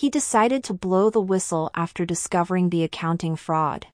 he decided to blow the whistle after discovering the accounting fraud.